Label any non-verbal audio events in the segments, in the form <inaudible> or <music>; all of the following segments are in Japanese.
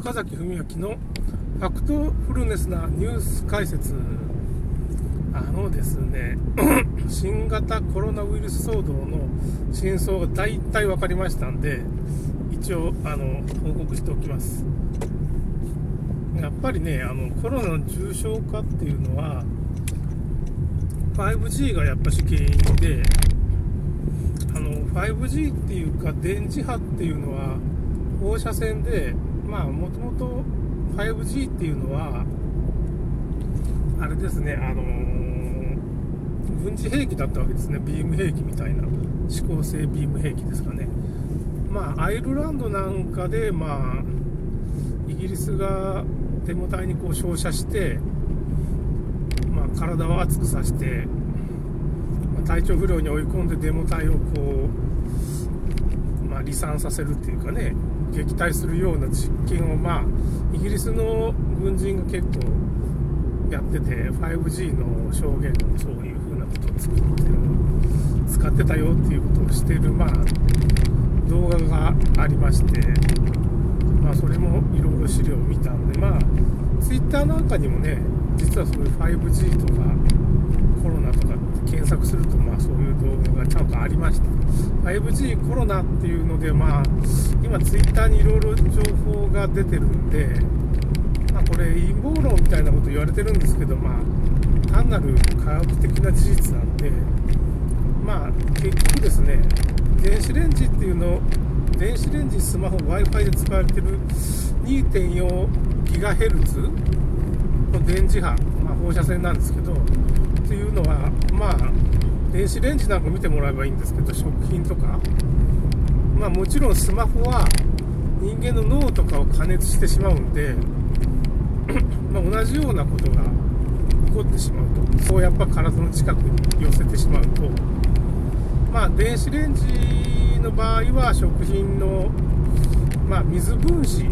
高崎文明のファクトフルネスなニュース解説。あのですね <coughs> 新型コロナウイルス騒動の真相が大体分かりましたんで一応あの報告しておきます。やっぱりねあのコロナの重症化っていうのは 5G がやっぱし原因であの 5G っていうか電磁波っていうのは放射線でまあもともと 5G っていうのはあれですねあのー、軍事兵器だったわけですね。ビーム兵器みたいな指向性ビーム兵器ですかね。まあアイルランドなんかでまあイギリスがデモ隊にこう照射して、まあ、体を熱くさせて、まあ、体調不良に追い込んでデモ隊をこう、まあ、離散させるっていうかね。撃退するような実験を、まあ、イギリスの軍人が結構やってて 5G の証言のそういう風なことを作ってる使ってたよっていうことをしてる、まあ、動画がありまして、まあ、それもいろいろ資料を見たんで、まあ、Twitter なんかにもね実はそういう 5G とかコロナとか検索すると、まあ、そういう動画がちゃんとありまして 5G コロナっていうので、まあ、今 Twitter にいろいろ情報が出てるんで、まあ、これ陰謀論みたいなこと言われてるんですけど、まあ、単なる科学的な事実なんで、まあ、結局ですね電子レンジっていうの電子レンジスマホ w i f i で使われてる 2.4GHz の電磁波、まあ、放射線なんですけどっていうのはまあ電子レンジなんか見てもらえばいいんですけど食品とか。まあもちろんスマホは人間の脳とかを加熱してしまうんで <clears throat> ま同じようなことが起こってしまうと。そうやっぱ体の近くに寄せてしまうと。まあ電子レンジの場合は食品の、まあ、水分子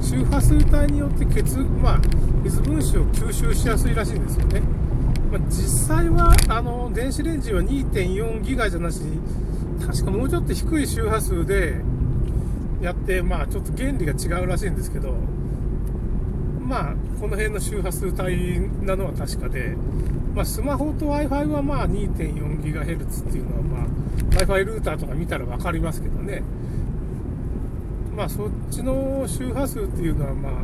周波数帯によって血、まあ、水分子を吸収しやすいらしいんですよね。まあ、実際はあの電子レンジは2.4ギガじゃなし確かもうちょっと低い周波数でやって、まあ、ちょっと原理が違うらしいんですけど、まあ、この辺の周波数帯なのは確かで、まあ、スマホと Wi-Fi はまあ 2.4GHz っていうのは、まあ、Wi-Fi ルーターとか見たら分かりますけどね。まあ、そっちの周波数っていうのは、まあ、ま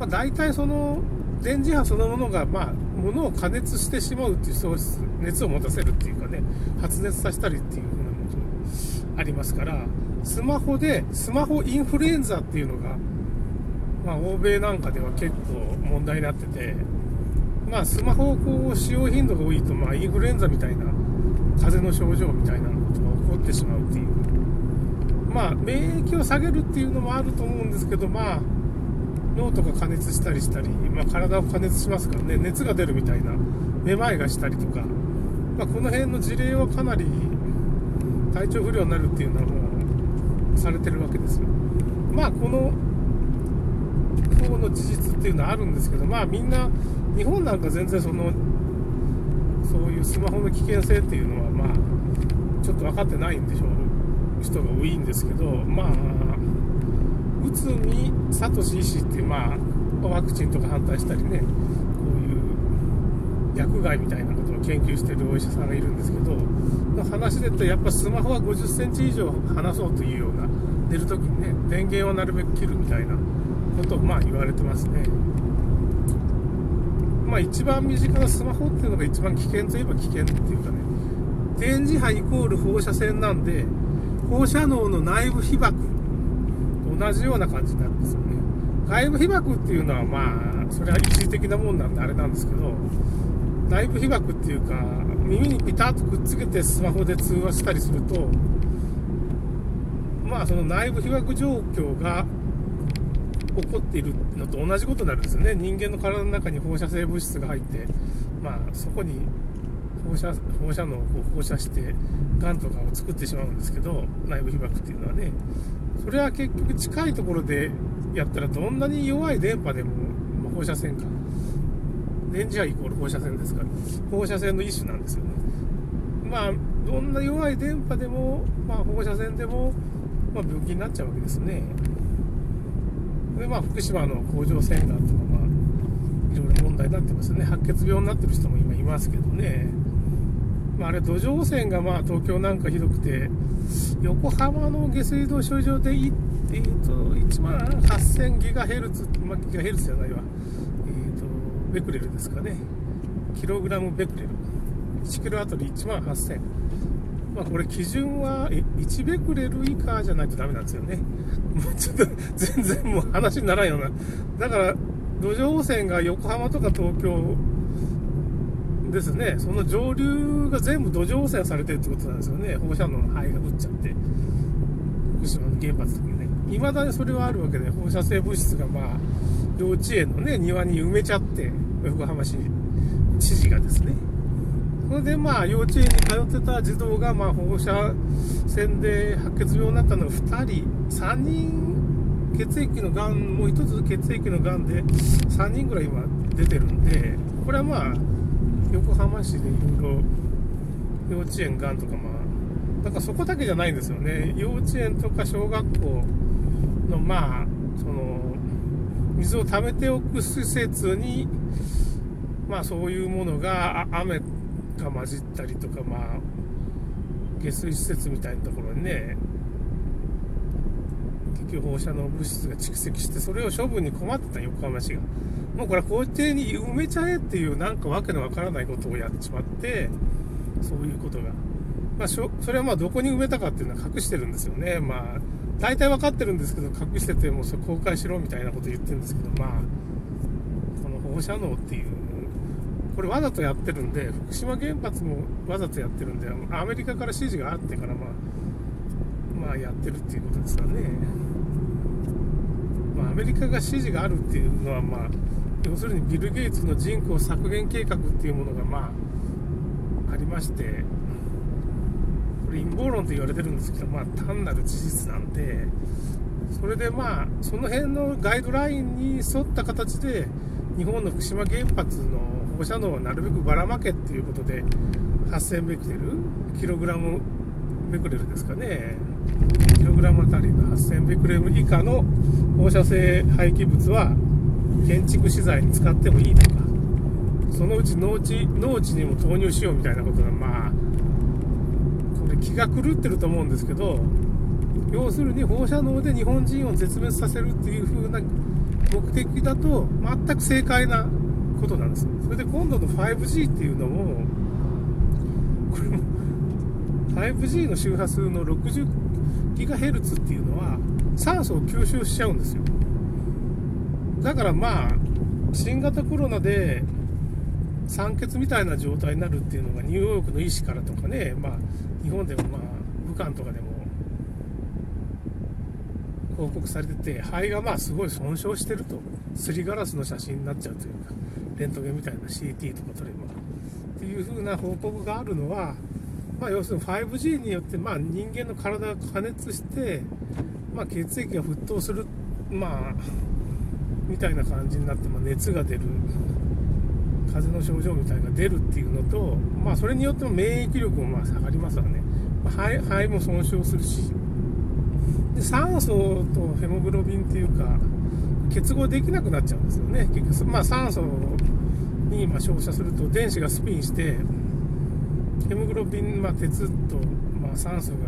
あ、大体その電磁波そのものが、まあ、物を加熱してしまうっていう素質、熱を持たせるっていうかね、発熱させたりっていう風なことありますから、スマホで、スマホインフルエンザっていうのが、まあ、欧米なんかでは結構問題になってて、まあ、スマホをこう使用頻度が多いと、まあ、インフルエンザみたいな、風邪の症状みたいなことが起こってしまうっていう。まあ、免疫を下げるっていうのもあると思うんですけど、まあ、脳とか加熱したりしたり、まあ、体を加熱しますからね、熱が出るみたいな、めまいがしたりとか、まあ、この辺の事例はかなり体調不良になるっていうのはもうされてるわけですよ。まあ、この方の事実っていうのはあるんですけど、まあ、みんな、日本なんか全然その、そういうスマホの危険性っていうのは、まあ、ちょっと分かってないんでしょう、人が多いんですけど、まあ、内海聡医師って、まあ、ワクチンとか反対したりね、こういう薬害みたいなことを研究してるお医者さんがいるんですけど、の話で言うと、やっぱスマホは50センチ以上離そうというような、寝るときにね、電源をなるべく切るみたいなことをまあ言われてますね。まあ一番身近なスマホっていうのが一番危険といえば危険っていうかね、電磁波イコール放射線なんで、放射能の内部被曝同じような感じになるんですよね。外部被曝っていうのはまあ、それは一時的なもんなんであれなんですけど、内部被曝っていうか、耳にピタッとくっつけてスマホで通話したりすると、まあその内部被曝状況が起こっているのと同じことになるんですよね。人間の体の中に放射性物質が入って、まあそこに放射放射能を放射して、がんとかを作ってしまうんですけど、内部被曝っていうのはね。それは結局近いところでやったらどんなに弱い電波でも、まあ、放射線か。電磁波イコール放射線ですから、放射線の一種なんですよね。まあ、どんな弱い電波でも、まあ、放射線でも、まあ、病気になっちゃうわけですね。でまあ福島の甲状腺がんとかまあいろいろ問題になってますよね白血病になってる人も今いますけどね、まあ、あれ土壌汚染がまあ東京なんかひどくて横浜の下水道処理場でい、えー、と1万8000ギガヘルツ、まあ、ギガヘルツじゃないわ、えー、とベクレルですかねキログラムベクレル1キロあたり1万8000まあ、これ基準は1ベクレル以下じゃないとダメなんですよね。<laughs> もうちょっと全然もう話にならんような。だから土壌汚染が横浜とか東京ですね、その上流が全部土壌汚染されてるってことなんですよね。放射能の灰が降っちゃって。福島の原発とかね。未だにそれはあるわけで、放射性物質がまあ、幼稚園のね、庭に埋めちゃって、横浜市知事がですね。それでまあ幼稚園に通ってた児童がまあ放射線で白血病になったのが2人、3人血液のがん、もう1つ血液のがんで3人ぐらい今出てるんで、これはまあ横浜市でいろいろ幼稚園がんとかまあ、だからそこだけじゃないんですよね。幼稚園とか小学校のまあ、その、水を溜めておく施設に、まあそういうものが雨が混じったりとか、まあ、下水施設みたいなところにね、結局放射能物質が蓄積して、それを処分に困ってた横浜市が。もうこれ校庭に埋めちゃえっていう、なんかわけのわからないことをやってしまって、そういうことが。まあ、それはまあどこに埋めたかっていうのは隠してるんですよね。まあ、大体分かってるんですけど、隠しててもそれ公開しろみたいなこと言ってるんですけど、まあ、この放射能っていうこれわざとやってるんで、福島原発もわざとやってるんで、アメリカから指示があってから、まあ、まあ、やってるっていうことですかね。まあ、アメリカが指示があるっていうのは、まあ、要するにビル・ゲイツの人口削減計画っていうものが、まあ、ありまして、これ陰謀論と言われてるんですけど、まあ、単なる事実なんで、それでまあ、その辺のガイドラインに沿った形で、日本の福島原発の放射能をなるべくばらまけっていうことで8000ベクレルキログラムベクレルですかね。キログラムあたりの8000ベクレル以下の放射性廃棄物は建築資材に使ってもいいとかそのうち農地農地にも投入しようみたいなことがまあこれ気が狂ってると思うんですけど要するに放射能で日本人を絶滅させるっていう風な目的だと全く正解なことなんです。それで今度の 5G っていうのも、これも 5G の周波数の 60GHz っていうのは酸素を吸収しちゃうんですよ。だからまあ、新型コロナで酸欠みたいな状態になるっていうのがニューヨークの医師からとかね、まあ、日本でもまあ、武漢とかでも報告されてて、肺がまあすごい損傷してると、すりガラスの写真になっちゃうというか、レントゲンみたいな CT とか取れば。っていう風な報告があるのは、まあ、要するに 5G によって、まあ、人間の体が加熱して、まあ、血液が沸騰する、まあ、みたいな感じになって、まあ、熱が出る、風邪の症状みたいなのが出るっていうのと、まあ、それによっても免疫力もまあ下がりますわね。まあ、肺肺も損傷するし、で酸素とヘモグロビンっていうか、結合できなくなっちゃうんですよね。結局、まあ、酸素にま照射すると電子がスピンして、ヘモグロビン、まあ、鉄と、まあ、酸素が、ま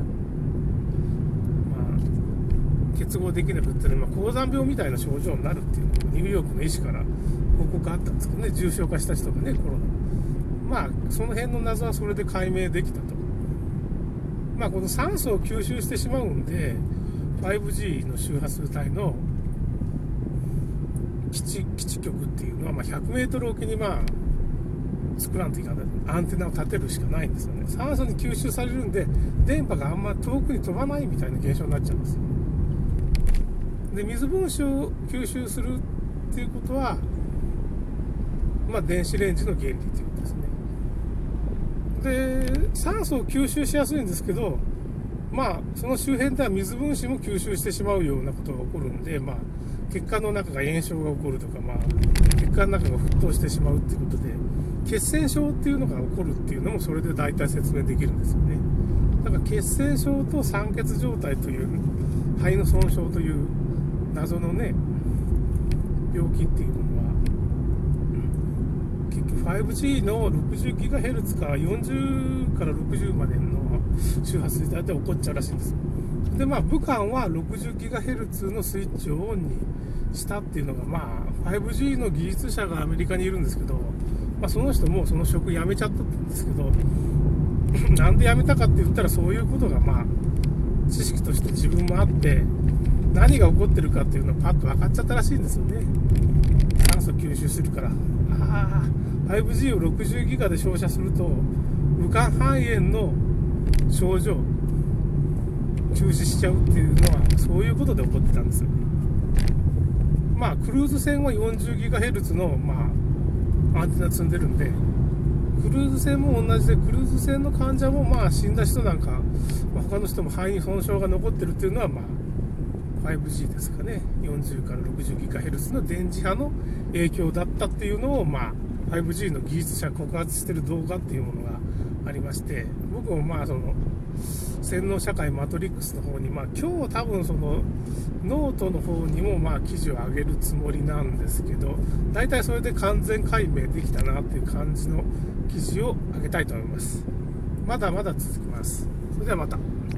あ、結合できなくてまあ、高山病みたいな症状になるっていうニューヨークの医師から報告があったんですけどね、重症化した人がね、コロナ。まあ、その辺の謎はそれで解明できたと。まあ、この酸素を吸収してしまうんで、5G の周波数帯の基地基地局っていうのは、まあ、100メートルおきにまあ作らんといかないアンテナを立てるしかないんですよね酸素に吸収されるんで電波があんま遠くに飛ばないみたいな現象になっちゃうんですよで水分子を吸収するっていうことはまあ電子レンジの原理っていうことですねで酸素を吸収しやすいんですけどまあその周辺では水分子も吸収してしまうようなことが起こるんでまあ血管の中が炎症が起こるとか、まあ、血管の中が沸騰してしまうっていうことで、血栓症っていうのが起こるっていうのもそれで大体説明できるんですよね。だから血栓症と酸欠状態という肺の損傷という謎のね、病気っていうのは結局 5G の 60GHz から40から60までの周波数で大体起こっちゃうらしいんです。でまあ武漢は 60GHz のスイッチをオンにしたっていうのがまあ 5G の技術者がアメリカにいるんですけど、まあ、その人もその職辞めちゃったんですけどなんで辞めたかって言ったらそういうことがまあ知識として自分もあって何が起こってるかっていうのをパッと分かっちゃったらしいんですよね。酸素吸収するから。ああ 5G を60ギガで照射すると武漢肺炎の症状中止しちゃうっていうのはそういうことで起こってたんですよ。まあクルーズ船は 40GHz のまあアンテナ積んでるんでクルーズ船も同じでクルーズ船の患者もまあ死んだ人なんか、まあ、他の人も肺に損傷が残ってるっていうのはまあ 5G ですかね。40から 60GHz の電磁波の影響だったっていうのをまあ 5G の技術者告発してる動画っていうものがありまして僕もまあその洗脳社会マトリックスの方にまあ今日多分そのノートの方にもまあ記事を上げるつもりなんですけど大体それで完全解明できたなっていう感じの記事を上げたいと思います。まだまだ続きます。それではまた。